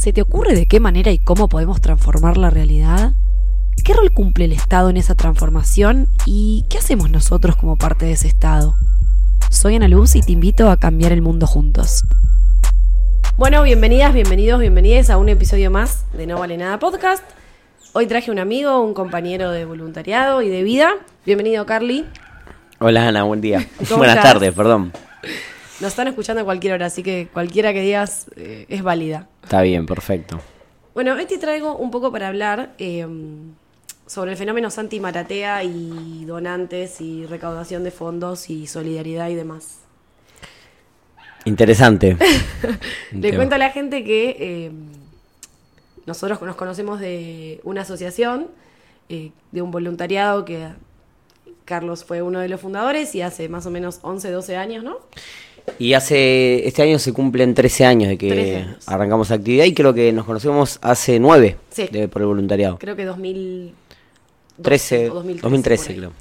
¿Se te ocurre de qué manera y cómo podemos transformar la realidad? ¿Qué rol cumple el Estado en esa transformación y qué hacemos nosotros como parte de ese Estado? Soy Ana Luz y te invito a cambiar el mundo juntos. Bueno, bienvenidas, bienvenidos, bienvenidas a un episodio más de No Vale Nada Podcast. Hoy traje un amigo, un compañero de voluntariado y de vida. Bienvenido, Carly. Hola, Ana, buen día. Buenas tardes, perdón. Nos están escuchando a cualquier hora, así que cualquiera que digas eh, es válida. Está bien, perfecto. Bueno, hoy te traigo un poco para hablar eh, sobre el fenómeno Santi Maratea y donantes y recaudación de fondos y solidaridad y demás. Interesante. Le cuento a la gente que eh, nosotros nos conocemos de una asociación, de un voluntariado que Carlos fue uno de los fundadores y hace más o menos 11, 12 años, ¿no? Y hace, este año se cumplen 13 años de que arrancamos actividad y creo que nos conocemos hace 9 por el voluntariado. Creo que 2013, 2013, creo.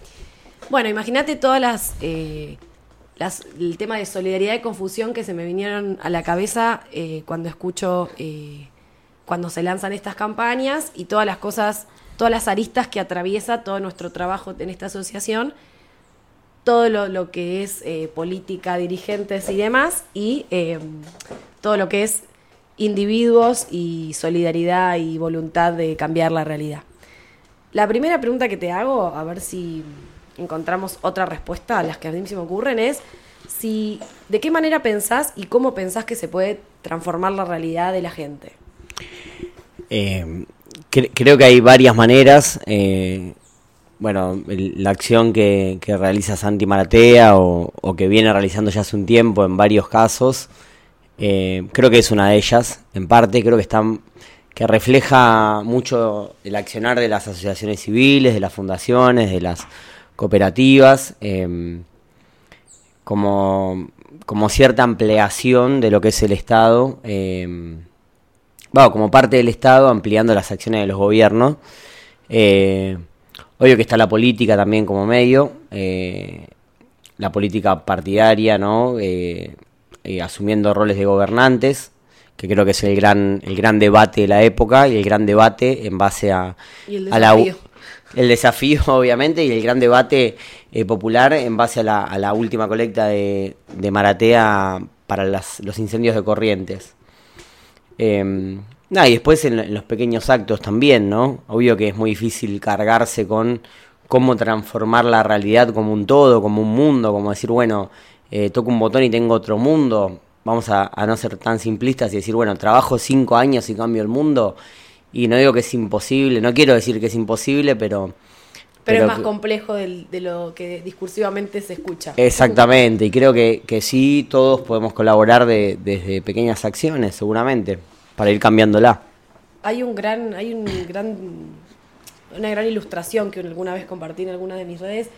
Bueno, imagínate todas las, eh, las, el tema de solidaridad y confusión que se me vinieron a la cabeza eh, cuando escucho, eh, cuando se lanzan estas campañas y todas las cosas, todas las aristas que atraviesa todo nuestro trabajo en esta asociación todo lo, que es eh, política, dirigentes y demás, y eh, todo lo que es individuos y solidaridad y voluntad de cambiar la realidad. La primera pregunta que te hago, a ver si encontramos otra respuesta a las que a mí me ocurren, es si de qué manera pensás y cómo pensás que se puede transformar la realidad de la gente. Eh, creo que hay varias maneras bueno, la acción que, realiza Santi Maratea o, que viene realizando ya hace un tiempo en varios casos, eh, creo que es una de ellas, en parte, creo que están que refleja mucho el accionar de las asociaciones civiles, de las fundaciones, de las cooperativas, em, como, como cierta ampliación de lo que es el Estado, eh, como parte del Estado ampliando las acciones de los gobiernos. Eh, Obvio que está la política también como medio, eh, la política partidaria, ¿no? Eh, eh, asumiendo roles de gobernantes, que creo que es el gran, el gran debate de la época y el gran debate en base a, el a la el desafío, obviamente, y el gran debate popular en base a la, a la última colecta de, de Maratea para las, los incendios de corrientes. Nah, y después en, los pequeños actos también, ¿no? Obvio que es muy difícil cargarse con cómo transformar la realidad como un todo, como un mundo, como decir, bueno, eh, toco un botón y tengo otro mundo. Vamos a, no ser tan simplistas y decir, bueno, trabajo cinco años y cambio el mundo. Y no digo que es imposible, no quiero decir que es imposible, pero... Pero, es más complejo de, lo que discursivamente se escucha. Exactamente, y creo que, que sí, todos podemos colaborar desde pequeñas acciones, seguramente para ir cambiándola. Hay un gran, hay un gran, una gran ilustración que alguna vez compartí en alguna de mis redes,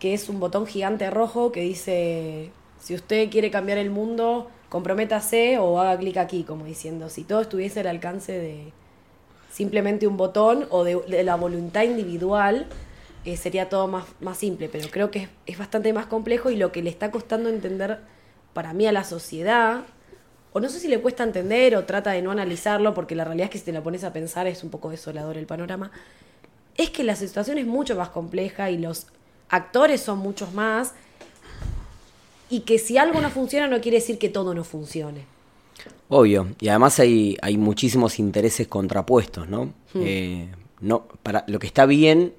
que es un botón gigante rojo que dice, si usted quiere cambiar el mundo, comprométase o haga clic aquí, como diciendo, si todo estuviese al alcance de simplemente un botón o de, la voluntad individual, eh, sería todo más, más simple, pero creo que es, es, bastante más complejo y lo que le está costando entender para mí a la sociedad o no sé si le cuesta entender o trata de no analizarlo, porque la realidad es que si te la pones a pensar es un poco desolador el panorama, es que la situación es mucho más compleja y los actores son muchos más, y que si algo no funciona no quiere decir que todo no funcione. Obvio, y además hay, hay muchísimos intereses contrapuestos, ¿no? Hmm. Eh, no para, lo que está bien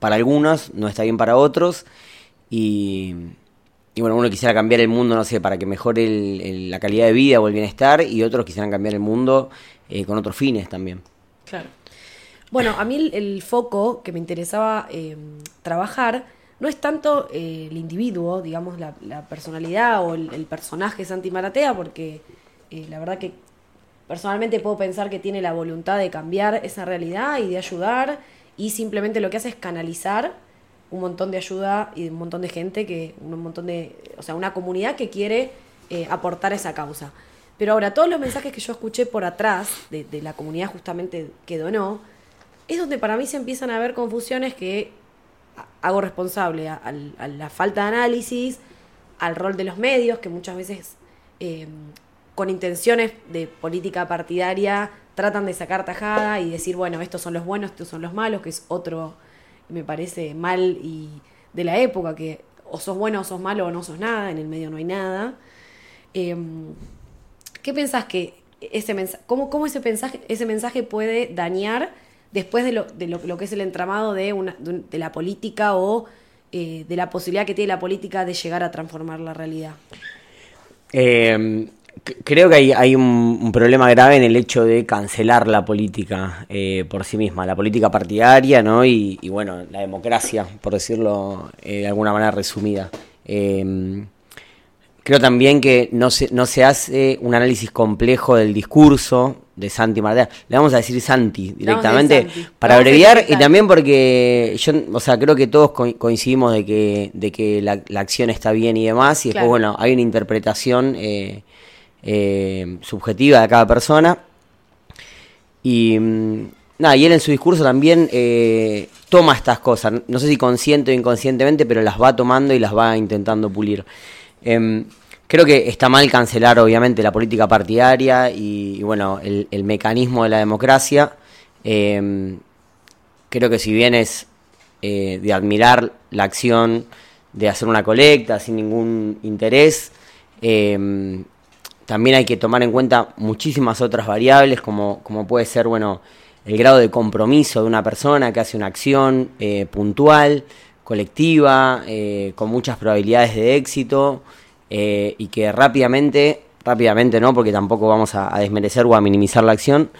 para algunos no está bien para otros, y y bueno, uno quisiera cambiar el mundo, no sé, para que mejore la calidad de vida o el bienestar, y otros quisieran cambiar el mundo eh, con otros fines también. Claro. Bueno, a mí el, foco que me interesaba eh, trabajar no es tanto eh, el individuo, digamos, la, personalidad o el, personaje Santi Maratea, porque la verdad que personalmente puedo pensar que tiene la voluntad de cambiar esa realidad y de ayudar, y simplemente lo que hace es canalizar un montón de ayuda y un montón de gente que, un montón de, o sea, una comunidad que quiere eh, aportar esa causa. Pero ahora, todos los mensajes que yo escuché por atrás de, la comunidad justamente que donó, es donde para mí se empiezan a ver confusiones que hago responsable a, la falta de análisis, al rol de los medios, que muchas veces eh, con intenciones de política partidaria tratan de sacar tajada y decir, bueno, estos son los buenos, estos son los malos, que es otro, me parece, mal y de la época, que o sos bueno o sos malo o no sos nada, en el medio no hay nada. Em, ¿Qué pensás que ese mensaje, cómo, cómo, ese, mensaje, ese mensaje puede dañar después de lo, de lo, que es el entramado de, una, de, la política o eh, de la posibilidad que tiene la política de llegar a transformar la realidad? Eh, creo que hay, hay un, problema grave en el hecho de cancelar la política eh, por sí misma, la política partidaria, ¿no? Y, bueno, la democracia, por decirlo eh, de alguna manera resumida. Em, creo también que no se, no se hace un análisis complejo del discurso de Santi Maratea. Le vamos a decir Santi directamente para abreviar y también porque yo, o sea, creo que todos coincidimos de que, de que la, la acción está bien y demás y después, bueno, hay una interpretación eh, eh, subjetiva de cada persona. Y mm, nada, y él en su discurso también eh, toma estas cosas, no sé si consciente o inconscientemente, pero las va tomando y las va intentando pulir. Em, creo que está mal cancelar obviamente la política partidaria y, bueno, el, mecanismo de la democracia. Em, creo que si bien es eh, de admirar la acción de hacer una colecta sin ningún interés, eh, también hay que tomar en cuenta muchísimas otras variables, como, como puede ser, bueno, el grado de compromiso de una persona que hace una acción eh, puntual, colectiva, eh, con muchas probabilidades de éxito eh, y que rápidamente, rápidamente no, porque tampoco vamos a, desmerecer o a minimizar la acción,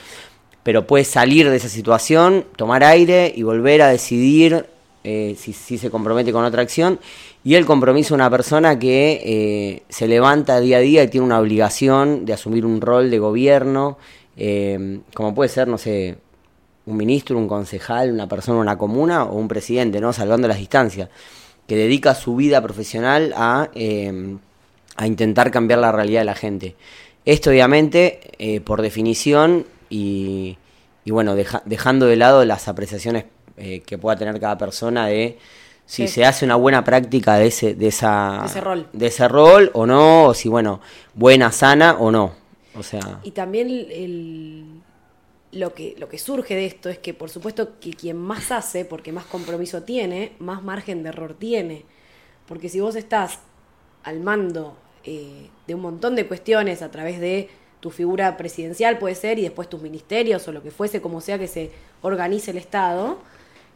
pero puede salir de esa situación, tomar aire y volver a decidir si, si se compromete con otra acción y el compromiso de una persona que eh, se levanta día a día y tiene una obligación de asumir un rol de gobierno, eh, como puede ser, no sé, un ministro, un concejal, una persona, una comuna o un presidente, ¿no? Salvando las distancias, que dedica su vida profesional a, eh, a intentar cambiar la realidad de la gente. Esto obviamente, por definición, y, y bueno, dejando de lado las apreciaciones que pueda tener cada persona de si se hace una buena práctica de ese, de esa, ese rol. de ese rol o no, o si bueno, buena, sana o no. O sea. Y también el, lo que, lo que surge de esto es que por supuesto que quien más hace, porque más compromiso tiene, más margen de error tiene. Porque si vos estás al mando eh, de un montón de cuestiones a través de tu figura presidencial puede ser y después tus ministerios o lo que fuese como sea que se organice el Estado,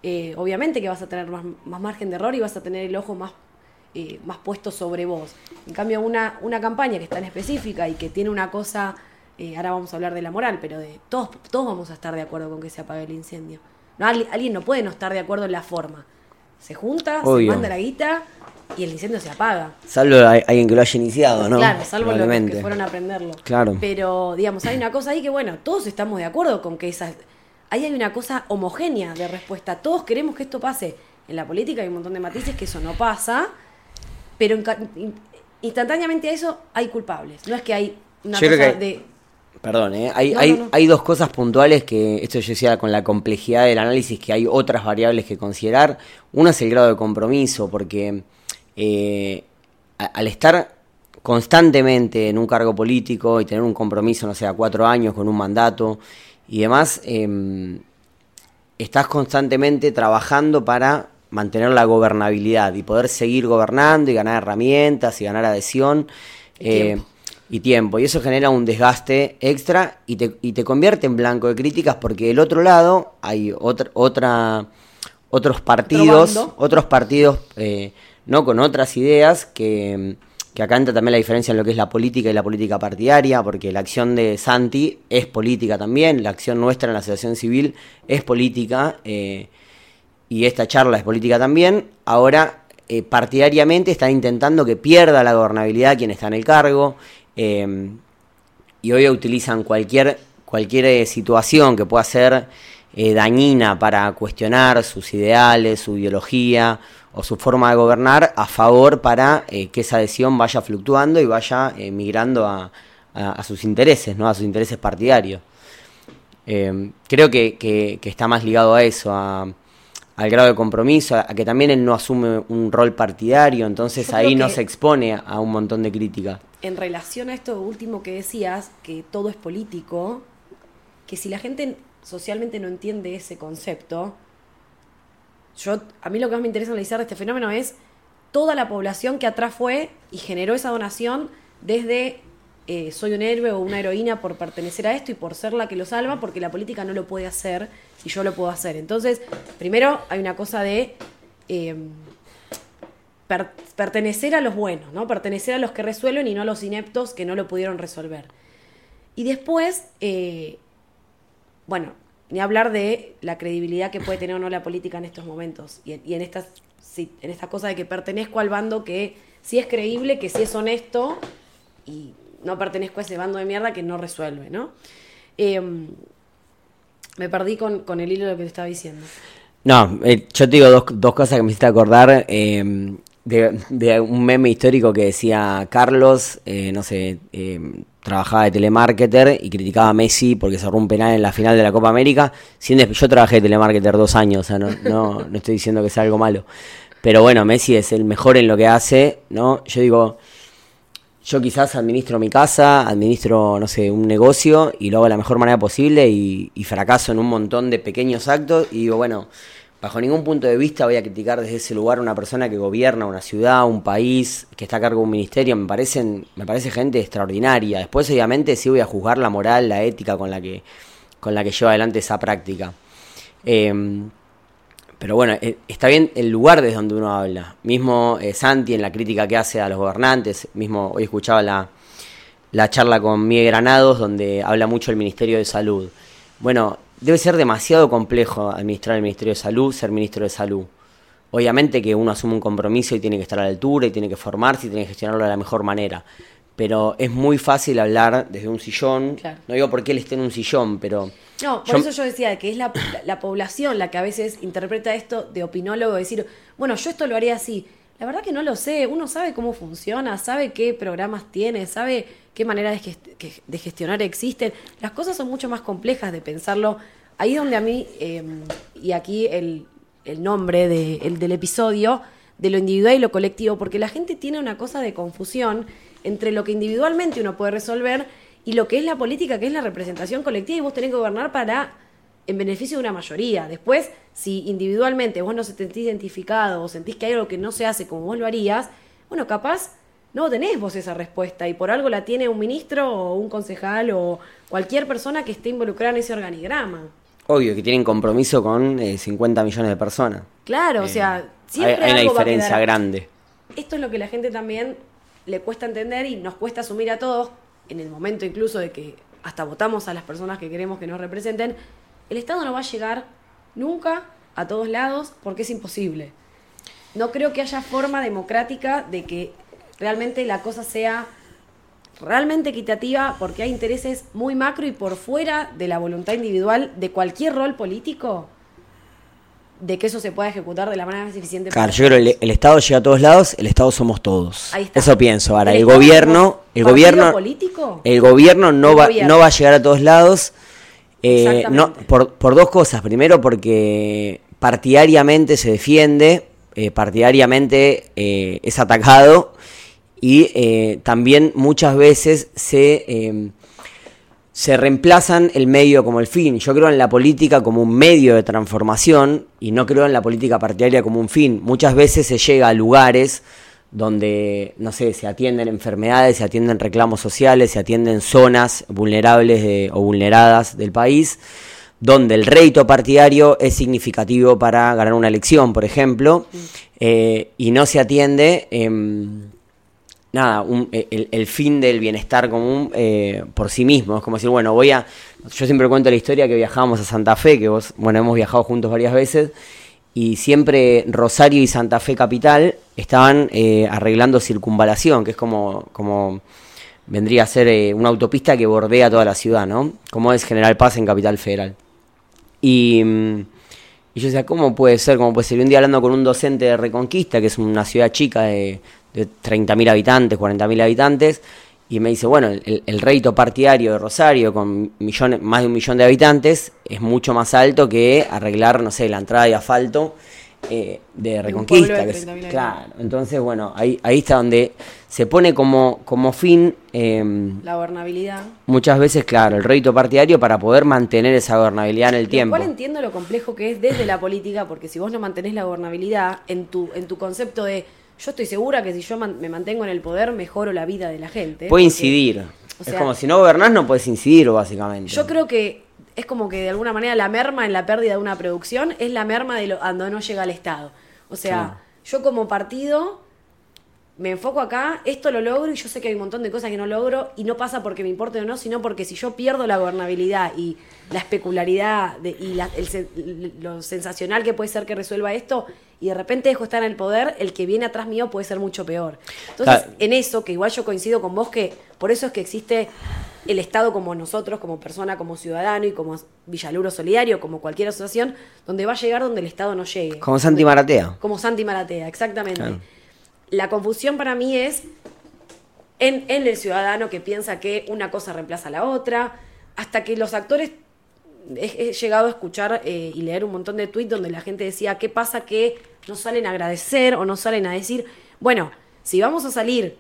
eh, obviamente que vas a tener más, margen de error y vas a tener el ojo más, eh, más puesto sobre vos. En cambio, una, una campaña que está en específica y que tiene una cosa, eh, ahora vamos a hablar de la moral, pero de todos, todos vamos a estar de acuerdo con que se apague el incendio. No, alguien no puede no estar de acuerdo en la forma. Se junta, se manda la guita y el incendio se apaga. Salvo alguien que lo haya iniciado, ¿no? Claro, salvo los que fueron a aprenderlo. Claro. Pero, digamos, hay una cosa ahí que, bueno, todos estamos de acuerdo con que esa ahí hay una cosa homogénea de respuesta. Todos queremos que esto pase. En la política hay un montón de matices que eso no pasa, pero instantáneamente a eso hay culpables. No es que hay una cosa de... Perdón, ¿eh? hay, hay, hay, dos cosas puntuales que, esto yo decía con la complejidad del análisis, que hay otras variables que considerar. Una es el grado de compromiso, porque eh, al estar constantemente en un cargo político y tener un compromiso, no sé, a cuatro años con un mandato, y demás, em, estás constantemente trabajando para mantener la gobernabilidad y poder seguir gobernando y ganar herramientas y ganar adhesión eh, y, tiempo. y eso genera un desgaste extra y te, y te convierte en blanco de críticas porque del otro lado hay otra, otra otros partidos, otros partidos eh, no con otras ideas que que acá entra también la diferencia en lo que es la política y la política partidaria, porque la acción de Santi es política también, la acción nuestra en la asociación civil es política, eh, y esta charla es política también. Ahora, eh, partidariamente están intentando que pierda la gobernabilidad quien está en el cargo, eh, y hoy utilizan cualquier, cualquier situación que pueda ser dañina para cuestionar sus ideales, su ideología o su forma de gobernar a favor para eh, que esa adhesión vaya fluctuando y vaya eh, migrando a, sus intereses, ¿no? a sus intereses partidarios. Eh, creo que, está más ligado a eso, al grado de compromiso, a, que también él no asume un rol partidario, entonces ahí no se expone a un montón de crítica. en relación a esto último que decías, que todo es político, que si la gente socialmente no entiende ese concepto, yo, a mí lo que más me interesa analizar de este fenómeno es toda la población que atrás fue y generó esa donación desde eh, soy un héroe o una heroína por pertenecer a esto y por ser la que lo salva, porque la política no lo puede hacer y yo lo puedo hacer. Entonces, primero hay una cosa de eh, pertenecer a los buenos, ¿no? Pertenecer a los que resuelven y no a los ineptos que no lo pudieron resolver. Y después, eh, bueno, ni hablar de la credibilidad que puede tener o no la política en estos momentos y en, estas en esta cosa de que pertenezco al bando que sí es creíble, que sí es honesto y no pertenezco a ese bando de mierda que no resuelve, ¿no? Em, me perdí con, el hilo de lo que te estaba diciendo. No, eh, yo te digo dos, dos, cosas que me hiciste acordar. Em, de, un meme histórico que decía Carlos, eh, no sé, em, trabajaba de telemarketer y criticaba a Messi porque cerró un penal en la final de la Copa América. Yo trabajé de telemarketer dos años, o sea, no, no, no estoy diciendo que sea algo malo. Pero bueno, Messi es el mejor en lo que hace, ¿no? Yo digo, yo quizás administro mi casa, administro, no sé, un negocio y lo hago de la mejor manera posible y, fracaso en un montón de pequeños actos y digo, bueno, bajo ningún punto de vista voy a criticar desde ese lugar a una persona que gobierna una ciudad, un país, que está a cargo de un ministerio, me parecen, me parece gente extraordinaria. Después, obviamente, sí voy a juzgar la moral, la ética con la que, con la que lleva adelante esa práctica. Eh, pero bueno, eh, está bien el lugar desde donde uno habla. Mismo eh, Santi en la crítica que hace a los gobernantes, mismo hoy escuchaba la, la charla con Miguel Granados, donde habla mucho el Ministerio de Salud. Bueno, debe ser demasiado complejo administrar el Ministerio de Salud, ser ministro de Salud. Obviamente que uno asume un compromiso y tiene que estar a la altura y tiene que formarse y tiene que gestionarlo de la mejor manera. Pero es muy fácil hablar desde un sillón. No digo porque él esté en un sillón, pero no, por eso yo decía que es la, población la que a veces interpreta esto de opinólogo, decir, bueno, yo esto lo haría así. La verdad que no lo sé, uno sabe cómo funciona, sabe qué programas tiene, sabe qué maneras de, gestionar existen. Las cosas son mucho más complejas de pensarlo. Ahí donde a mí, em, y aquí el, nombre del episodio, de lo individual y lo colectivo, porque la gente tiene una cosa de confusión entre lo que individualmente uno puede resolver y lo que es la política, que es la representación colectiva, y vos tenés que gobernar para en beneficio de una mayoría. Después, si individualmente vos no se sentís identificado o sentís que hay algo que no se hace como vos lo harías, bueno, capaz no tenés vos esa respuesta y por algo la tiene un ministro o un concejal o cualquier persona que esté involucrada en ese organigrama. Obvio, que tienen compromiso con 50 eh, millones de personas. Claro, o eh, sea, siempre hay, una diferencia grande. Esto es lo que la gente también le cuesta entender y nos cuesta asumir a todos en el momento incluso de que hasta votamos a las personas que queremos que nos representen, el Estado no va a llegar nunca a todos lados porque es imposible. No creo que haya forma democrática de que realmente la cosa sea realmente equitativa porque hay intereses muy macro y por fuera de la voluntad individual de cualquier rol político de que eso se pueda ejecutar de la manera más eficiente. Claro, yo creo que el, Estado llega a todos lados, el Estado somos todos. Eso pienso. Ahora, el, gobierno, el gobierno, político? el gobierno no va, no va a llegar a todos lados. Eh, no, por, por, dos cosas. Primero, porque partidariamente se defiende, eh, partidariamente eh, es atacado y también muchas veces se se reemplazan el medio como el fin. Yo creo en la política como un medio de transformación y no creo en la política partidaria como un fin. Muchas veces se llega a lugares donde, no sé, se atienden enfermedades, se atienden reclamos sociales, se atienden zonas vulnerables o vulneradas del país, donde el rédito partidario es significativo para ganar una elección, por ejemplo, eh, y no se atiende nada, eh, el, fin del bienestar común eh, por sí mismo. Es como decir, bueno, voy a. Yo siempre cuento la historia que viajábamos a Santa Fe, que vos, bueno, hemos viajado juntos varias veces, y siempre Rosario y Santa Fe Capital estaban eh, arreglando circunvalación, que es como, como vendría a ser una autopista que bordea toda la ciudad, ¿no? Como es General Paz en Capital Federal. Y. Mm, yo decía, ¿cómo puede ser? ¿Cómo puede ser? Un día hablando con un docente de Reconquista, que es una ciudad chica de de 30.000 habitantes, 40.000 habitantes, y me dice, bueno, el, el partidario de Rosario con millones, más de un millón de habitantes es mucho más alto que arreglar, no sé, la entrada de asfalto eh, de reconquista. pueblo de que es- 30.000 claro, entonces, bueno, ahí, ahí está donde se pone como, como fin eh, La gobernabilidad. muchas veces, claro, el rédito partidario para poder mantener esa gobernabilidad en el Lo tiempo. cual entiendo lo complejo que es desde la política, porque si vos no mantenés la gobernabilidad en tu, en tu concepto de yo estoy segura que si yo man- me mantengo en el poder mejoro la vida de la gente. Puede porque incidir. o es como si no gobernás, no puedes incidir, básicamente. Yo creo que es como que de alguna manera la merma en la pérdida de una producción es la merma de lo, cuando no llega al Estado. O sea, yo como partido me enfoco acá, esto lo logro y yo sé que hay un montón de cosas que no logro y no pasa porque me importe o no, sino porque si yo pierdo la gobernabilidad y la especularidad de- y la- el lo sensacional que puede ser que resuelva esto y de repente dejo de estar en el poder, el que viene atrás mío puede ser mucho peor. Entonces, Claro. en eso, que igual yo coincido con vos, que por eso es que existe el Estado como nosotros, como persona, como ciudadano y como Villaluro Solidario, como cualquier asociación, donde va a llegar donde el Estado no llegue. Como Santi Maratea. Como Santi Maratea, exactamente. Claro. La confusión para mí es en, en el ciudadano que piensa que una cosa reemplaza a la otra, hasta que los actores he, he llegado a escuchar eh, y leer un montón de tweets donde la gente decía, ¿qué pasa que no salen a agradecer o no salen a decir, bueno, si vamos a salir,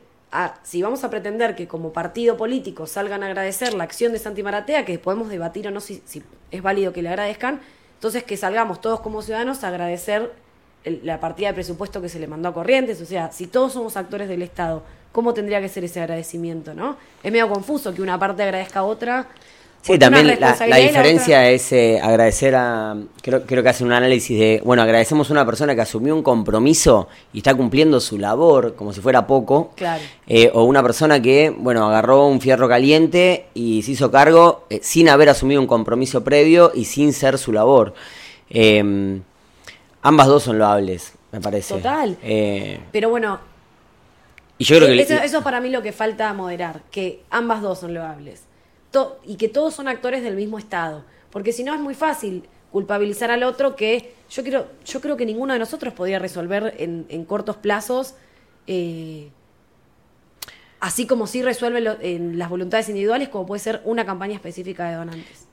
si vamos a pretender que como partido político salgan a agradecer la acción de Santi Maratea, que podemos debatir o no si, es válido que le agradezcan, entonces que salgamos todos como ciudadanos a agradecer la partida de presupuesto que se le mandó a Corrientes, o sea, si todos somos actores del Estado, ¿cómo tendría que ser ese agradecimiento, no? Es medio confuso que una parte agradezca a otra. Sí, también la, diferencia es eh, agradecer a. Creo, creo que hace un análisis de. Bueno, agradecemos a una persona que asumió un compromiso y está cumpliendo su labor como si fuera poco. Claro. Eh, o una persona que, bueno, agarró un fierro caliente y se hizo cargo eh, sin haber asumido un compromiso previo y sin ser su labor. Eh, ambas dos son loables, me parece. Total. Pero bueno, y yo creo que. eso, eso es para mí lo que falta moderar, que ambas dos son loables. To- y que todos son actores del mismo Estado. Porque si no es muy fácil culpabilizar al otro que yo quiero, yo creo que ninguno de nosotros podría resolver en, en cortos plazos, eh, así como sí resuelve lo- en las voluntades individuales, como puede ser una campaña específica de donantes.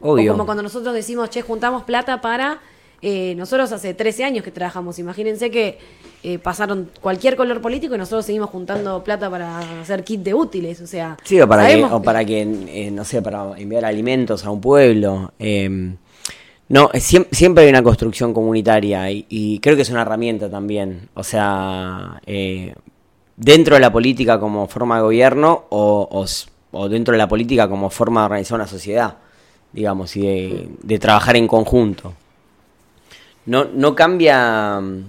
obvio. O como cuando nosotros decimos, che, juntamos plata para... eh, nosotros hace 13 años que trabajamos, imagínense que eh, pasaron cualquier color político y nosotros seguimos juntando plata para hacer kit de útiles, o sea... Sí, o para que, o para que eh, no sé, para enviar alimentos a un pueblo. eh, no, es siem- siempre hay una construcción comunitaria y, y creo que es una herramienta también. O sea, dentro de la política como forma de gobierno o, o o dentro de la política como forma de organizar una sociedad, digamos, y de, de trabajar en conjunto. No, no cambia... mm,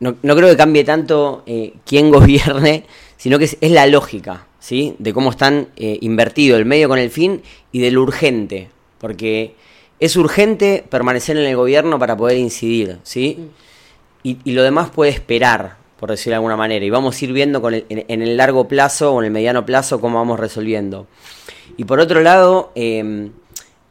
no, no creo que cambie tanto eh, quién gobierne, sino que es, es la lógica, ¿sí? De cómo están eh, invertido el medio con el fin y de lo urgente. Porque es urgente permanecer en el gobierno para poder incidir, ¿sí? Y, y lo demás puede esperar, por decirlo de alguna manera. Y vamos a ir viendo con el- en, en el largo plazo o en el mediano plazo cómo vamos resolviendo. Y por otro lado, eh,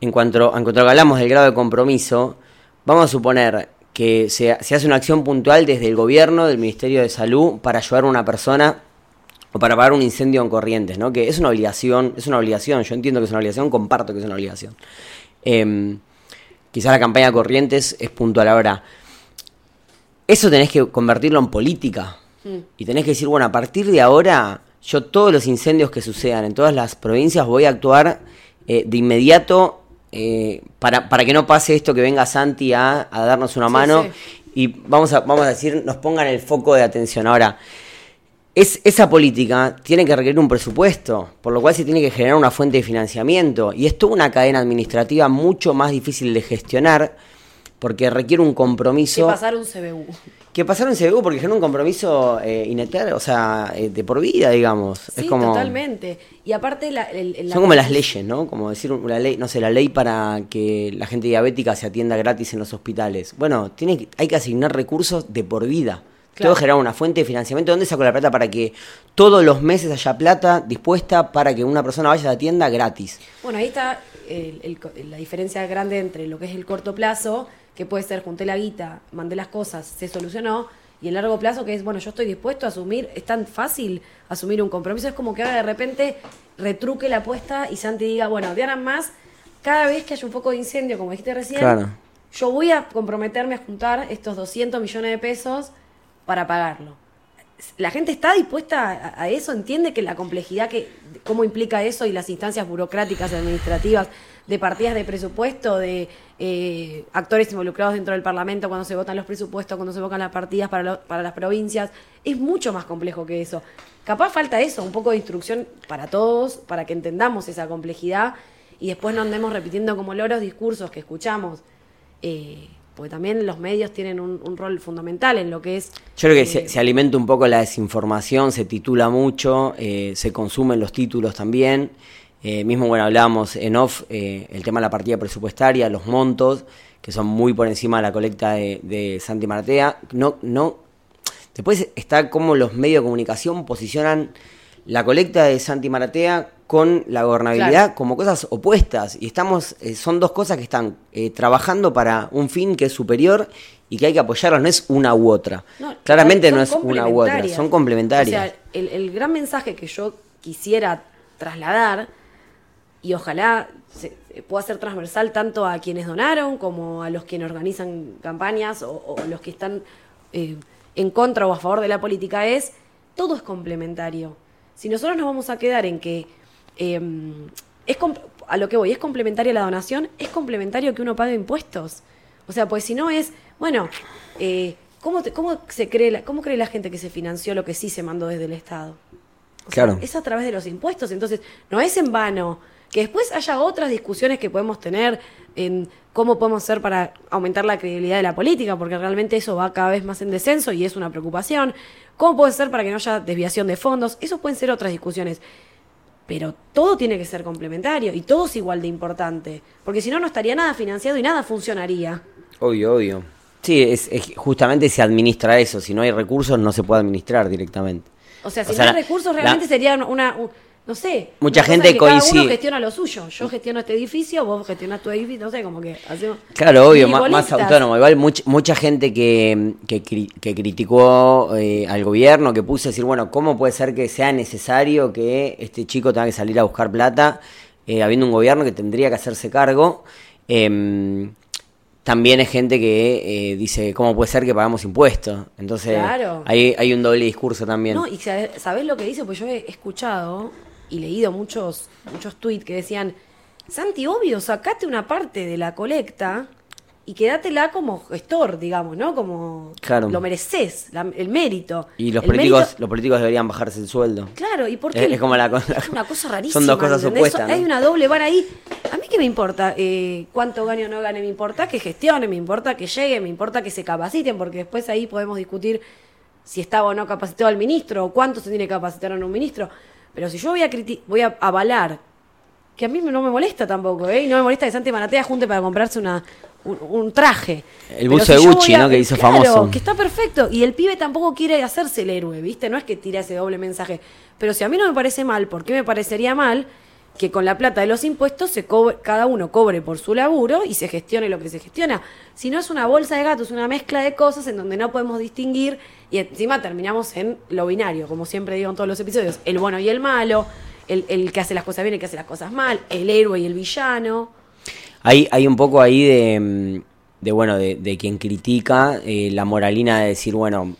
en, cuanto, en cuanto hablamos del grado de compromiso, vamos a suponer que se, se hace una acción puntual desde el gobierno, del Ministerio de Salud, para ayudar a una persona o para apagar un incendio en corrientes, ¿no? Que es una obligación, es una obligación, yo entiendo que es una obligación, comparto que es una obligación. Eh, quizás la campaña Corrientes es puntual ahora. Eso tenés que convertirlo en política. Y tenés que decir, bueno, a partir de ahora, yo todos los incendios que sucedan en todas las provincias voy a actuar eh, de inmediato eh, para, para que no pase esto que venga Santi a, a darnos una Sí, mano sí. y vamos a, vamos a decir, nos pongan el foco de atención. Ahora, es, esa política tiene que requerir un presupuesto, por lo cual se tiene que generar una fuente de financiamiento. Y es toda una cadena administrativa mucho más difícil de gestionar, porque requiere un que compromiso. pasar un CBU. Que pasar en CBU porque genera un compromiso eh, ineterno, o sea, eh, de por vida, digamos. Sí, es como, totalmente. Y aparte, la, el- el- la Son como las leyes, ¿no? Como decir una ley, no sé, la ley para que la gente diabética se atienda gratis en los hospitales. Bueno, tiene que- hay que asignar recursos de por vida. Claro. Tengo que generar una fuente de financiamiento. ¿Dónde saco la plata para que todos los meses haya plata dispuesta para que una persona vaya a la tienda gratis? Bueno, ahí está el- el la diferencia grande entre lo que es el corto plazo, que puede ser junté la guita, mandé las cosas, se solucionó, y el largo plazo que es, bueno, yo estoy dispuesto a asumir, es tan fácil asumir un compromiso, es como que ahora de repente retruque la apuesta y Santi diga, bueno, de ahora más, cada vez que haya un foco de incendio, como dijiste recién, Claro. yo voy a comprometerme a juntar estos 200 millones de pesos para pagarlo. La gente está dispuesta a, eso, entiende que la complejidad que cómo implica eso y las instancias burocráticas y administrativas de partidas de presupuesto, de eh, actores involucrados dentro del Parlamento cuando se votan los presupuestos, cuando se votan las partidas para, para las provincias, es mucho más complejo que eso. Capaz falta eso, un poco de instrucción para todos, para que entendamos esa complejidad y después no andemos repitiendo como loros discursos que escuchamos. Eh, porque también los medios tienen un, rol fundamental en lo que es... Yo creo que se, eh, alimenta un poco la desinformación, se titula mucho, eh, se consumen los títulos también. mismo, bueno, hablábamos en off el tema de la partida presupuestaria, los montos, que son muy por encima de la colecta de, de Santi Martea. No, no, después está cómo los medios de comunicación posicionan la colecta de Santi Maratea con la gobernabilidad como cosas opuestas. Y estamos eh, son dos cosas que están eh, trabajando para un fin que es superior y que hay que apoyarlos no es una u otra. Claramente no es una u otra son complementarias. o sea, el, gran mensaje que yo quisiera trasladar y ojalá se, pueda ser transversal tanto a quienes donaron como a los quienes organizan campañas o, los que están eh, en contra o a favor de la política es todo es complementario. Si nosotros nos vamos a quedar en que Em, es a lo que voy, es complementaria la donación, es complementario que uno pague impuestos. O sea, pues si no es, bueno, eh, ¿cómo, cómo, se cree la, ¿cómo cree la gente que se financió lo que sí se mandó desde el Estado? claro. es a través de los impuestos, entonces no es en vano. Que después haya otras discusiones que podemos tener en cómo podemos hacer para aumentar la credibilidad de la política, porque realmente eso va cada vez más en descenso y es una preocupación. ¿Cómo puede ser para que no haya desviación de fondos? Eso pueden ser otras discusiones pero todo tiene que ser complementario y todo es igual de importante, porque si no, no estaría nada financiado y nada funcionaría. Obvio, obvio. Sí, es, justamente se administra eso, si no hay recursos no se puede administrar directamente. O sea, si no hay recursos realmente sería una, no sé. Mucha gente coincide. Cada uno gestiona lo suyo. Yo gestiono este edificio, vos gestionas tu edificio, no sé, como que hacemos. Claro, obvio, más, autónomo. Igual mucha gente que, que, criticó eh, al gobierno, que puso a decir, bueno, ¿cómo puede ser que sea necesario que este chico tenga que salir a buscar plata, eh, habiendo un gobierno que tendría que hacerse cargo? Em, también es gente que eh, dice, ¿cómo puede ser que pagamos impuestos? Entonces, hay, hay un doble discurso también. No, y ¿sabés lo que dice? Pues yo he escuchado y leído muchos, muchos tweets que decían, Santi, obvio, sacate una parte de la colecta y quédatela como gestor, digamos, ¿no? Como claro. lo mereces, el mérito. Y los políticos los políticos deberían bajarse el sueldo. Claro, ¿y por qué? Es, como la, una cosa rarísima. Son dos cosas opuestas. Hay una doble vara ahí. A mí qué me importa eh, cuánto gane o no gane, me importa que gestione, me importa que llegue, me importa que se capaciten, porque después ahí podemos discutir si estaba o no capacitado el ministro, o cuánto se tiene que capacitar en un ministro. Pero si yo voy a, voy a avalar, que a mí no me molesta tampoco, ¿eh? Y no me molesta que Santi Manatea junte para comprarse una, un, traje. El buzo de Gucci, ¿no? Que hizo famoso. Que está perfecto. Y el pibe tampoco quiere hacerse el héroe, ¿viste? No es que tire ese doble mensaje. Pero si a mí no me parece mal, ¿por qué me parecería mal que con la plata de los impuestos se cada uno cobre por su laburo y se gestione lo que se gestiona? Si no es una bolsa de gatos, una mezcla de cosas en donde no podemos distinguir y encima terminamos en lo binario, como siempre digo en todos los episodios, el bueno y el malo, el, que hace las cosas bien y el que hace las cosas mal, el héroe y el villano. Hay, hay un poco ahí de, de bueno, de, quien critica eh, la moralina de decir, bueno,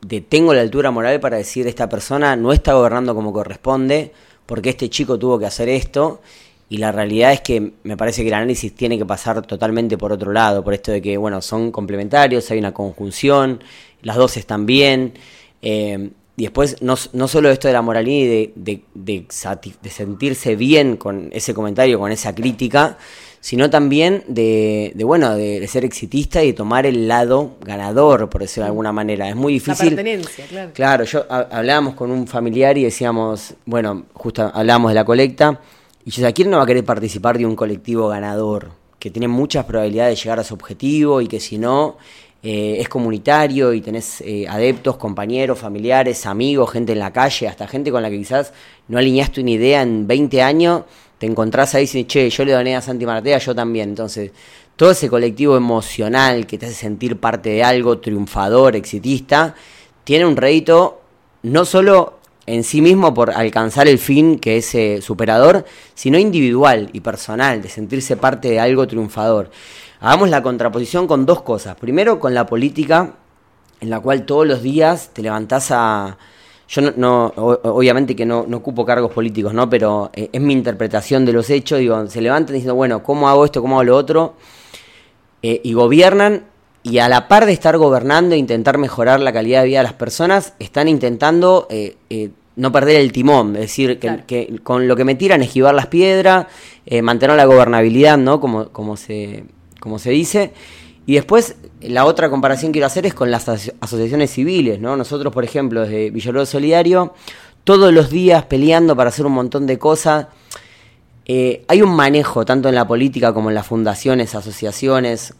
de tengo la altura moral para decir esta persona no está gobernando como corresponde, porque este chico tuvo que hacer esto, y la realidad es que me parece que el análisis tiene que pasar totalmente por otro lado, por esto de que, bueno, son complementarios, hay una conjunción, las dos están bien. Eh, y después, no, no, solo esto de la moralidad y de, de, de, sentirse bien con ese comentario, con esa crítica, sino también de, bueno, de, ser exitista y de tomar el lado ganador, por decirlo de alguna manera. Es muy difícil. La pertenencia, claro. Claro, yo hablábamos con un familiar y decíamos, bueno, justo hablábamos de la colecta, y yo decía, ¿quién no va a querer participar de un colectivo ganador? Que tiene muchas probabilidades de llegar a su objetivo y que si no, eh, es comunitario y tenés eh, adeptos, compañeros, familiares, amigos, gente en la calle, hasta gente con la que quizás no alineaste una idea en 20 años, te encontrás ahí y dices, che, yo le doné a Santi Maratea, yo también. Entonces, todo ese colectivo emocional que te hace sentir parte de algo, triunfador, exitista, tiene un rédito no solo en sí mismo por alcanzar el fin que es eh, superador, sino individual y personal, de sentirse parte de algo triunfador. Hagamos la contraposición con dos cosas. Primero, con la política, en la cual todos los días te levantás a... Yo no, obviamente que no, ocupo cargos políticos, ¿no? Pero eh, es mi interpretación de los hechos. Digo, se levantan diciendo, bueno, ¿cómo hago esto? ¿Cómo hago lo otro? Eh, y gobiernan y a la par de estar gobernando e intentar mejorar la calidad de vida de las personas, están intentando eh, eh, no perder el timón, es decir, que, con lo que me tiran esquivar las piedras, eh, mantener la gobernabilidad, ¿no? Como, como, se, como se dice. Y después, la otra comparación que quiero hacer es con las asociaciones civiles, ¿no? Nosotros, por ejemplo, desde Villalobos Solidario, todos los días peleando para hacer un montón de cosas. hay un manejo, tanto en la política como en las fundaciones, asociaciones,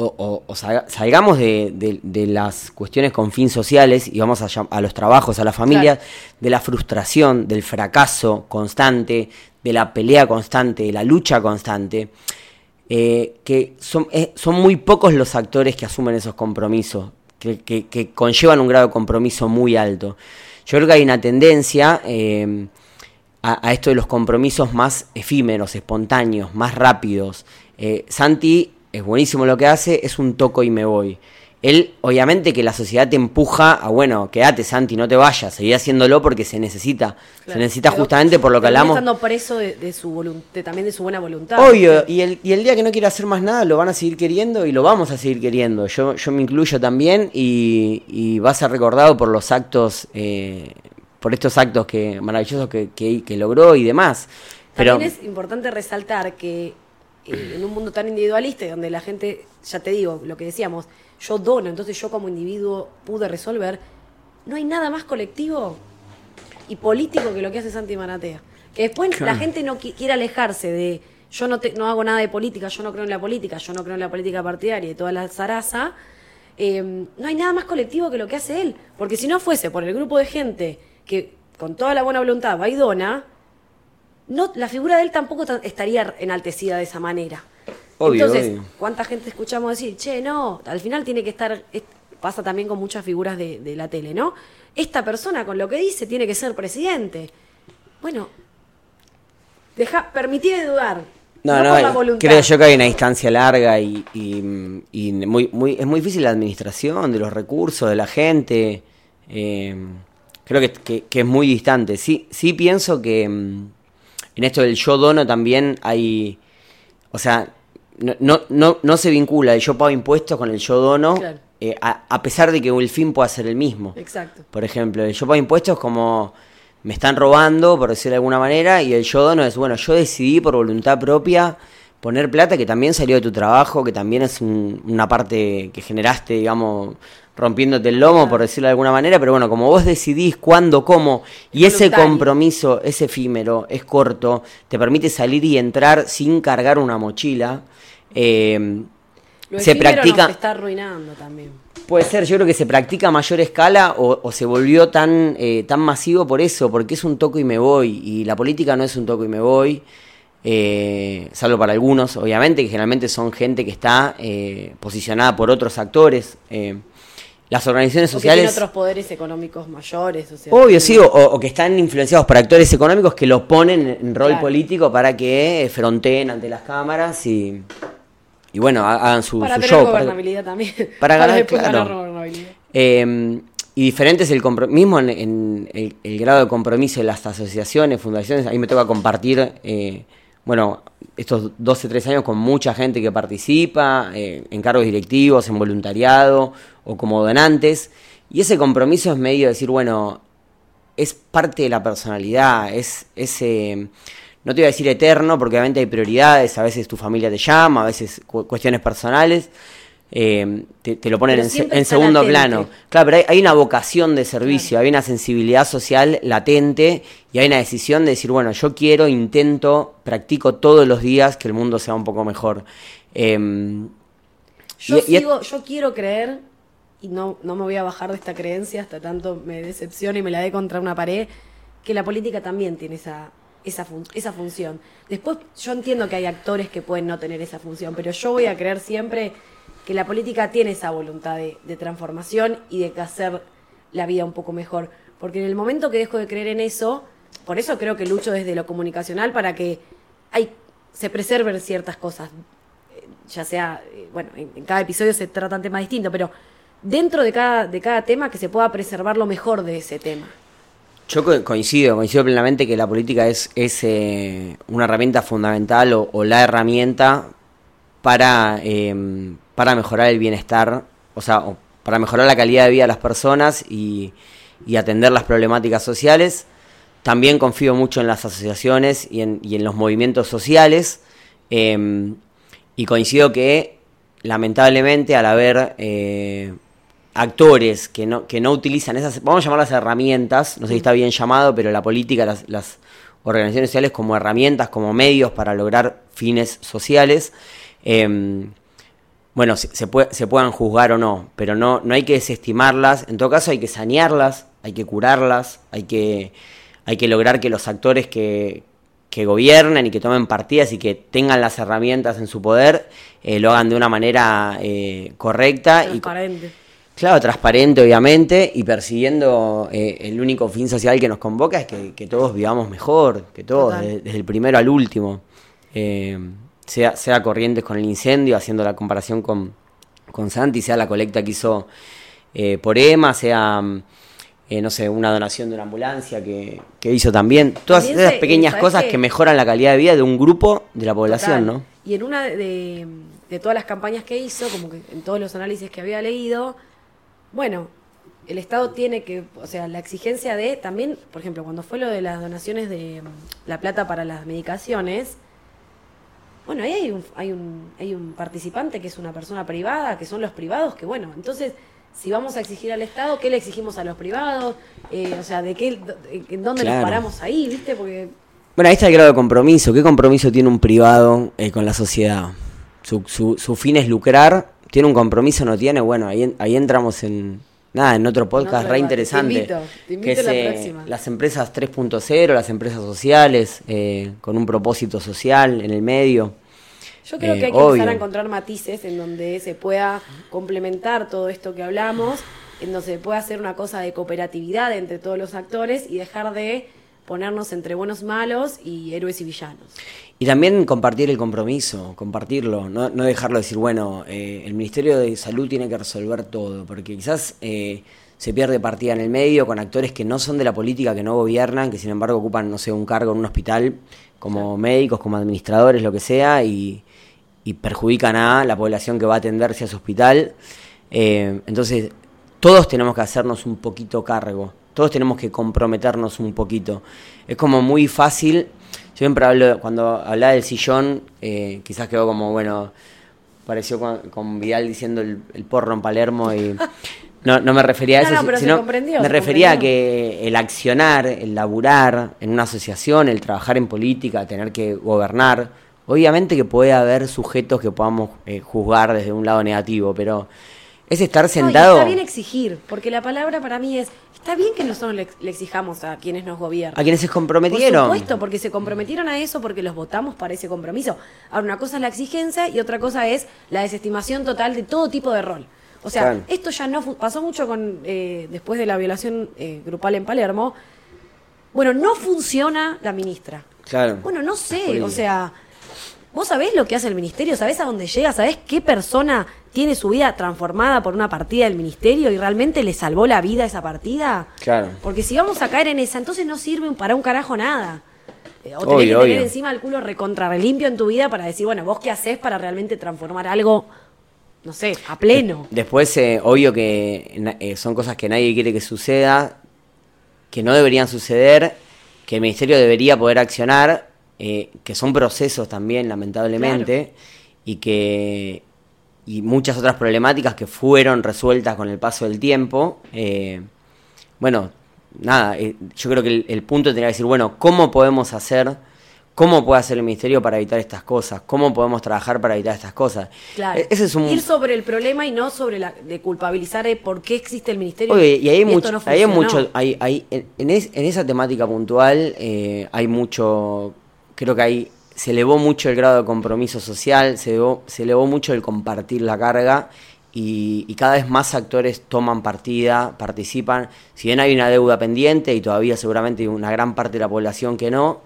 o, salgamos de, las cuestiones con fin sociales y vamos a, los trabajos, a la familia, de la frustración, del fracaso constante, de la pelea constante, de la lucha constante, eh, que son, eh, son muy pocos los actores que asumen esos compromisos, que, conllevan un grado de compromiso muy alto. Yo creo que hay una tendencia eh, a, a, esto de los compromisos más efímeros, espontáneos, más rápidos. Santi es buenísimo lo que hace, es un toco y me voy. Él, obviamente que la sociedad te empuja a, bueno, quédate Santi, no te vayas, seguí haciéndolo porque se necesita. se necesita justamente por lo que hablamos. estando preso de, su también de su buena voluntad. Obvio, y el, y el día que no quiera hacer más nada lo van a seguir queriendo y lo vamos a seguir queriendo. Yo, yo me incluyo también y, y va a ser recordado por los actos, eh, por estos actos que maravillosos que, que, que logró y demás. Pero, también es importante resaltar que en un mundo tan individualista y donde la gente, ya te digo, lo que decíamos, yo dono, entonces yo como individuo pude resolver, no hay nada más colectivo y político que lo que hace Santi Maratea. Que después la gente no quiere alejarse de yo no, te, no hago nada de política, yo no creo en la política, yo no creo en la política partidaria y toda la zaraza. Eh, no hay nada más colectivo que lo que hace él. Porque si no fuese por el grupo de gente que con toda la buena voluntad va y dona, no, la figura de él tampoco estaría enaltecida de esa manera. Entonces, ¿cuánta gente escuchamos decir, che, no, al final tiene que estar, pasa también con muchas figuras de, la tele, ¿no? Esta persona con lo que dice tiene que ser presidente. Bueno, deja, permití de dudar. No, no, creo yo que hay una distancia larga y, muy, muy, es muy difícil la administración de los recursos, de la gente. Eh, creo que, que, es muy distante. Sí, sí pienso que mm, en esto del yo dono también hay, o sea, no, no, no, no se vincula el yo pago impuestos con el yo dono, eh, a, pesar de que el fin pueda ser el mismo. Exacto. Por ejemplo, el yo pago impuestos como me están robando, por decirlo de alguna manera, y el yo dono es, bueno, yo decidí por voluntad propia poner plata que también salió de tu trabajo, que también es una parte que generaste, digamos, rompiéndote el lomo, por decirlo de alguna manera, pero bueno, como vos decidís cuándo, cómo, y ese compromiso es efímero, es corto, te permite salir y entrar sin cargar una mochila. Eh, se practica. está arruinando también. Puede ser, yo creo que se practica a mayor escala o, se volvió tan, eh, tan masivo por eso, porque es un toco y me voy, y la política no es un toco y me voy. Eh, salvo para algunos, obviamente, que generalmente son gente que está posicionada por otros actores las organizaciones sociales. O otros poderes económicos mayores. obvio, sí, o, que están influenciados por actores económicos que los ponen en rol político para que fronteen ante las cámaras y, y bueno, hagan su, para tener gobernabilidad también. Para ganar, gobernabilidad. Em, y diferente es el mismo en, el, grado de compromiso de las asociaciones, fundaciones. Ahí me toca compartir. Eh, bueno, estos 12, 13 años con mucha gente que participa, eh, en cargos directivos, en voluntariado o como donantes. Y ese compromiso es medio de decir, bueno, es parte de la personalidad, es ese... no te voy a decir eterno, porque obviamente hay prioridades, a veces tu familia te llama, a veces cuestiones personales, eh, te, lo ponen en, segundo plano. Claro, pero hay, una vocación de servicio, hay una sensibilidad social latente y hay una decisión de decir, bueno, yo quiero, intento, practico todos los días que el mundo sea un poco mejor. Em, yo, yo quiero creer, y no, no me voy a bajar de esta creencia hasta tanto me decepcione y me la dé contra una pared, que la política también tiene esa, esa, esa función. Después yo entiendo que hay actores que pueden no tener esa función, pero yo voy a creer siempre que la política tiene esa voluntad de, transformación y de hacer la vida un poco mejor. Porque en el momento que dejo de creer en eso, por eso creo que lucho desde lo comunicacional para que se preserven ciertas cosas. Eh, Ya sea, eh, bueno, en, cada episodio se tratan temas distintos, pero dentro de cada, de cada tema que se pueda preservar lo mejor de ese tema. Yo co- coincido, coincido plenamente que la política es, es eh, una herramienta fundamental o, la herramienta para, para mejorar el bienestar, o sea, para mejorar la calidad de vida de las personas y, atender las problemáticas sociales. También confío mucho en las asociaciones y en, los movimientos sociales. eh, y coincido que, lamentablemente, al haber eh, actores que no, que no utilizan esas, vamos a llamarlas herramientas, no sé si está bien llamado, pero la política, las, organizaciones sociales como herramientas, como medios para lograr fines sociales, eh, bueno, se, se, puede- se puedan juzgar o no, pero no, no hay que desestimarlas, en todo caso hay que sanearlas, hay que curarlas, hay que, hay que lograr que los actores que, que gobiernen y que tomen partidas y que tengan las herramientas en su poder, eh, lo hagan de una manera eh, correcta y, Transparente. Claro, transparente obviamente y persiguiendo eh, el único fin social que nos convoca es que, que todos vivamos mejor, que todos, desde el primero al último, eh, sea, sea Corrientes con el incendio, haciendo la comparación con, con Santi, sea la colecta que hizo eh, por Emma, sea, mm, eh, no sé, una donación de una ambulancia que, que hizo también, todas También esas se- pequeñas ¿sabes cosas que mejoran la calidad de vida de un grupo de la población, Total. ¿no? Y en una de, de todas las campañas que hizo, como que en todos los análisis que había leído, bueno, el Estado tiene que, o sea, la exigencia de también, por ejemplo, cuando fue lo de las donaciones de mm, la plata para las medicaciones, bueno, ahí hay un, hay un, hay un participante que es una persona privada, que son los privados, que bueno, entonces, si vamos a exigir al Estado, ¿qué le exigimos a los privados? Eh, o sea, ¿de qué, en dónde Claro. nos paramos ahí, viste? Porque Bueno, ahí está el grado de compromiso. ¿Qué compromiso tiene un privado eh, con la sociedad? Su, su, su fin es lucrar. ¿Tiene un compromiso? ¿No tiene? Bueno, ahí, ahí entramos en, nada, en otro podcast otro re interesante. Te invito, te invito que la eh, próxima. las empresas 3.0, las empresas sociales, eh, con un propósito social en el medio. Yo creo Eh, que hay que obvio. empezar a encontrar matices en donde se pueda complementar todo esto que hablamos, en donde se pueda hacer una cosa de cooperatividad entre todos los actores y dejar de ponernos entre buenos y malos y héroes y villanos. Y también compartir el compromiso, compartirlo, no, no dejarlo decir, bueno, eh, el Ministerio de Salud tiene que resolver todo, porque quizás eh, se pierde partida en el medio con actores que no son de la política, que no gobiernan, que sin embargo ocupan, no sé, un cargo en un hospital, como médicos, como administradores, lo que sea, y, y perjudican a la población que va a atenderse a ese hospital. Eh, entonces, todos tenemos que hacernos un poquito cargo, todos tenemos que comprometernos un poquito. Es como muy fácil, yo siempre hablo, cuando hablaba del sillón, eh, quizás quedó como, bueno, pareció con, con Vidal diciendo el, el porro en Palermo y... No, no me refería a No, eso, no, pero se sino comprendió, me se refería a que el accionar, el laburar en una asociación, el trabajar en política, tener que gobernar, obviamente que puede haber sujetos que podamos eh, juzgar desde un lado negativo, pero es estar No, y sentado... está bien exigir, porque la palabra para mí es, está bien que nosotros le, le exijamos a quienes nos gobiernan. a quienes se Por comprometieron. supuesto, porque se comprometieron a eso, porque los votamos para ese compromiso. Ahora, una cosa es la exigencia y otra cosa es la desestimación total de todo tipo de rol. O sea, Claro. esto ya no pasó mucho con eh, después de la violación eh, grupal en Palermo. Bueno, no funciona la ministra. Claro. Bueno, no sé, o sea, vos sabés lo que hace el ministerio, sabés a dónde llega, sabés qué persona tiene su vida transformada por una partida del ministerio y realmente le salvó la vida a esa partida. Claro. Porque si vamos a caer en esa, entonces no sirve para un carajo nada. Eh, O tenés Obvio, que tener obvio. encima el culo recontra relimpio en tu vida para decir, bueno, vos qué haces para realmente transformar algo, no sé, a pleno. Después, eh, obvio que eh, son cosas que nadie quiere que suceda, que no deberían suceder, que el ministerio debería poder accionar, eh, que son procesos también, lamentablemente, y que y muchas otras problemáticas que fueron resueltas con el paso del tiempo. eh, bueno, nada, eh, yo creo que el, el punto tendría que decir, bueno, ¿cómo podemos hacer, cómo puede hacer el ministerio para evitar estas cosas? ¿Cómo podemos trabajar para evitar estas cosas? Claro. E- Ese es un, Ir sobre el problema y no sobre la de culpabilizar eh, por qué existe el ministerio. Oye, y ahí hay mucho, no ahí hay mucho, hay, hay- en, en es- en esa temática puntual eh, hay mucho, creo que hay, se elevó mucho el grado de compromiso social, se elevó, se elevó mucho el compartir la carga y, cada vez más actores toman partida, participan. Si bien hay una deuda pendiente y todavía seguramente hay una gran parte de la población que no,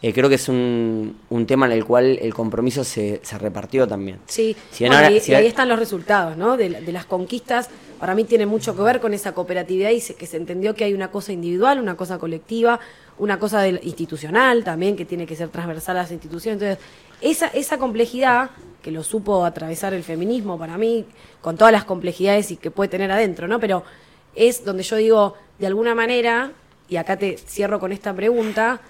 eh, creo que es un, un, tema en el cual el compromiso se, se repartió también. Sí, y, ahí están los resultados, ¿no? De, de, las conquistas. Para mí tiene mucho que ver con esa cooperatividad y que se entendió que hay una cosa individual, una cosa colectiva, una cosa institucional también que tiene que ser transversal a las instituciones. Entonces, esa, esa complejidad que lo supo atravesar el feminismo para mí, con todas las complejidades y que puede tener adentro, ¿no? Pero es donde yo digo, de alguna manera, y acá te cierro con esta pregunta,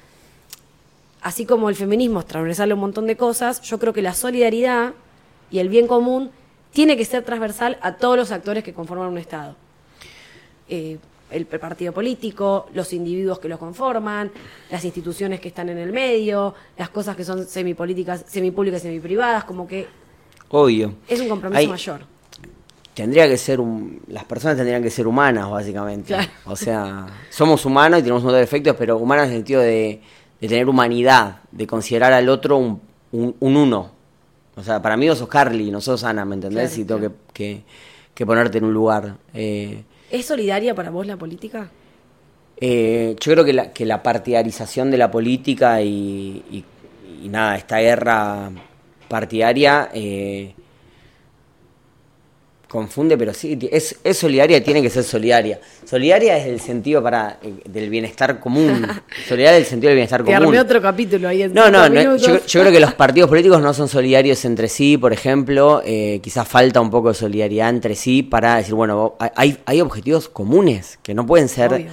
así como el feminismo es transversal a un montón de cosas, yo creo que la solidaridad y el bien común tiene que ser transversal a todos los actores que conforman un Estado. Eh, el partido político, los individuos que lo conforman, las instituciones que están en el medio, las cosas que son semipolíticas, semipúblicas y semiprivadas, como que... Obvio. Es un compromiso mayor. Tendría que ser, un, las personas tendrían que ser humanas, básicamente. O sea, somos humanos y tenemos un montón de defectos, pero humanas en el sentido de, tener humanidad, de considerar al otro un, uno. O sea, para mí vos sos Carly, no sos Ana, ¿me entendés? y tengo que, que, ponerte en un lugar. Eh, ¿Es solidaria para vos la política? Eh, yo creo que la, partidarización de la política y, nada, esta guerra partidaria eh, confunde, pero sí, es, es solidaria y tiene que ser solidaria. Solidaria es el sentido para eh, del bienestar común. solidaria es el sentido del bienestar común. Armé otro capítulo ahí. En no, no, no yo, creo que los partidos políticos no son solidarios entre sí, por ejemplo. Eh, quizás falta un poco de solidaridad entre sí para decir, bueno, hay, hay objetivos comunes que no pueden ser...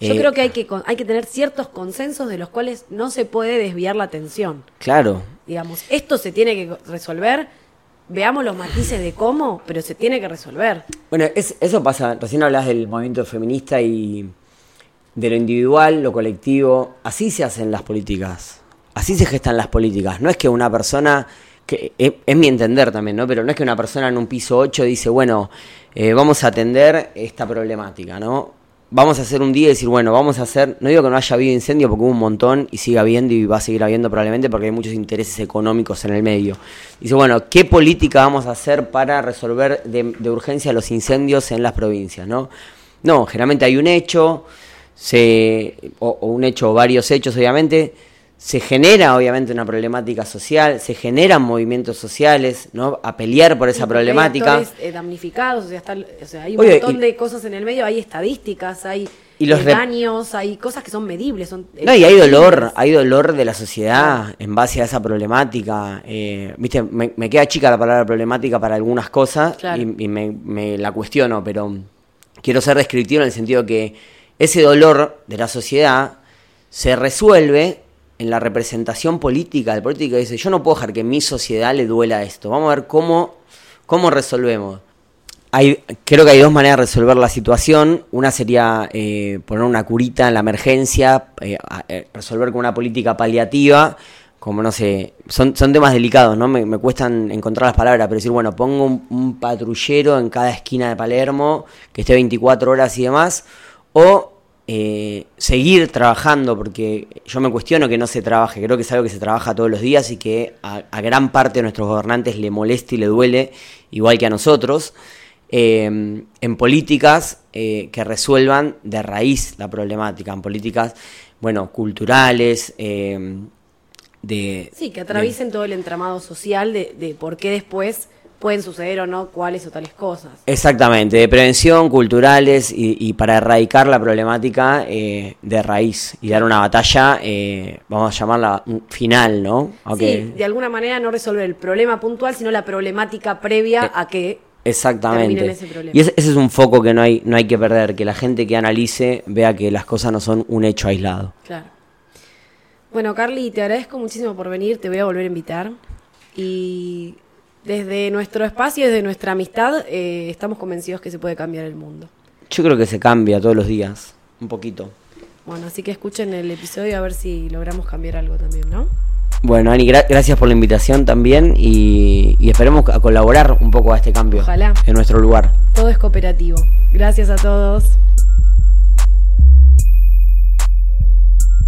Yo eh, creo que hay que hay que tener ciertos consensos de los cuales no se puede desviar la atención. Claro. Digamos, esto se tiene que resolver veamos los matices de cómo, pero se tiene que resolver. Bueno, eso pasa, recién hablas del movimiento feminista y de lo individual, lo colectivo, así se hacen las políticas, así se gestan las políticas, no es que una persona, que es, mi entender también, ¿no? Pero no es que una persona en un piso 8 dice, bueno, eh, vamos a atender esta problemática, ¿no? Vamos a hacer un día y decir, bueno, vamos a hacer, no digo que no haya habido incendio porque hubo un montón y sigue habiendo y va a seguir habiendo probablemente porque hay muchos intereses económicos en el medio. Dice, bueno, ¿qué política vamos a hacer para resolver de, urgencia los incendios en las provincias? No, no generalmente hay un hecho, se, o un hecho o varios hechos obviamente, se genera obviamente una problemática social, se generan movimientos sociales, ¿no? A pelear por esa problemática. Hay eh, damnificados, o sea, o sea, hay un montón de cosas en el medio, hay estadísticas, hay daños, hay cosas que son medibles. Son, no, y hay dolor, hay dolor de la sociedad en base a esa problemática. Eh, Viste, me, queda chica la palabra problemática para algunas cosas y, me, me la cuestiono, pero quiero ser descriptivo en el sentido que ese dolor de la sociedad se resuelve en la representación política, el político dice, yo no puedo dejar que mi sociedad le duela esto, vamos a ver cómo, cómo resolvemos. Hay, creo que hay dos maneras de resolver la situación. Una sería eh, poner una curita en la emergencia, eh, eh, resolver con una política paliativa, como no sé, son, son temas delicados, ¿no? Me, cuestan encontrar las palabras, pero decir, bueno, pongo un, un patrullero en cada esquina de Palermo, que esté 24 horas y demás, o eh, seguir trabajando, porque yo me cuestiono que no se trabaje, creo que es algo que se trabaja todos los días y que a, gran parte de nuestros gobernantes le molesta y le duele, igual que a nosotros, eh, en políticas eh, que resuelvan de raíz la problemática, en políticas, bueno, culturales, de... Sí, que atraviesen todo el entramado social de, de por qué después pueden suceder o no cuáles o tales cosas. Exactamente, de prevención, culturales y, para erradicar la problemática eh, de raíz y dar una batalla, eh, vamos a llamarla final, ¿no? Sí, de alguna manera no resolver el problema puntual, sino la problemática previa eh, a que Exactamente. Ese y ese, ese, es un foco que no hay, no hay que perder, que la gente que analice vea que las cosas no son un hecho aislado. Claro. Bueno, Carly, te agradezco muchísimo por venir, te voy a volver a invitar. Y desde nuestro espacio, desde nuestra amistad, eh, estamos convencidos que se puede cambiar el mundo. Yo creo que se cambia todos los días, un poquito. Bueno, así que escuchen el episodio a ver si logramos cambiar algo también, ¿no? Bueno, Ani, gracias por la invitación también y, y, esperemos a colaborar un poco a este cambio Ojalá. en nuestro lugar. Todo es cooperativo. Gracias a todos.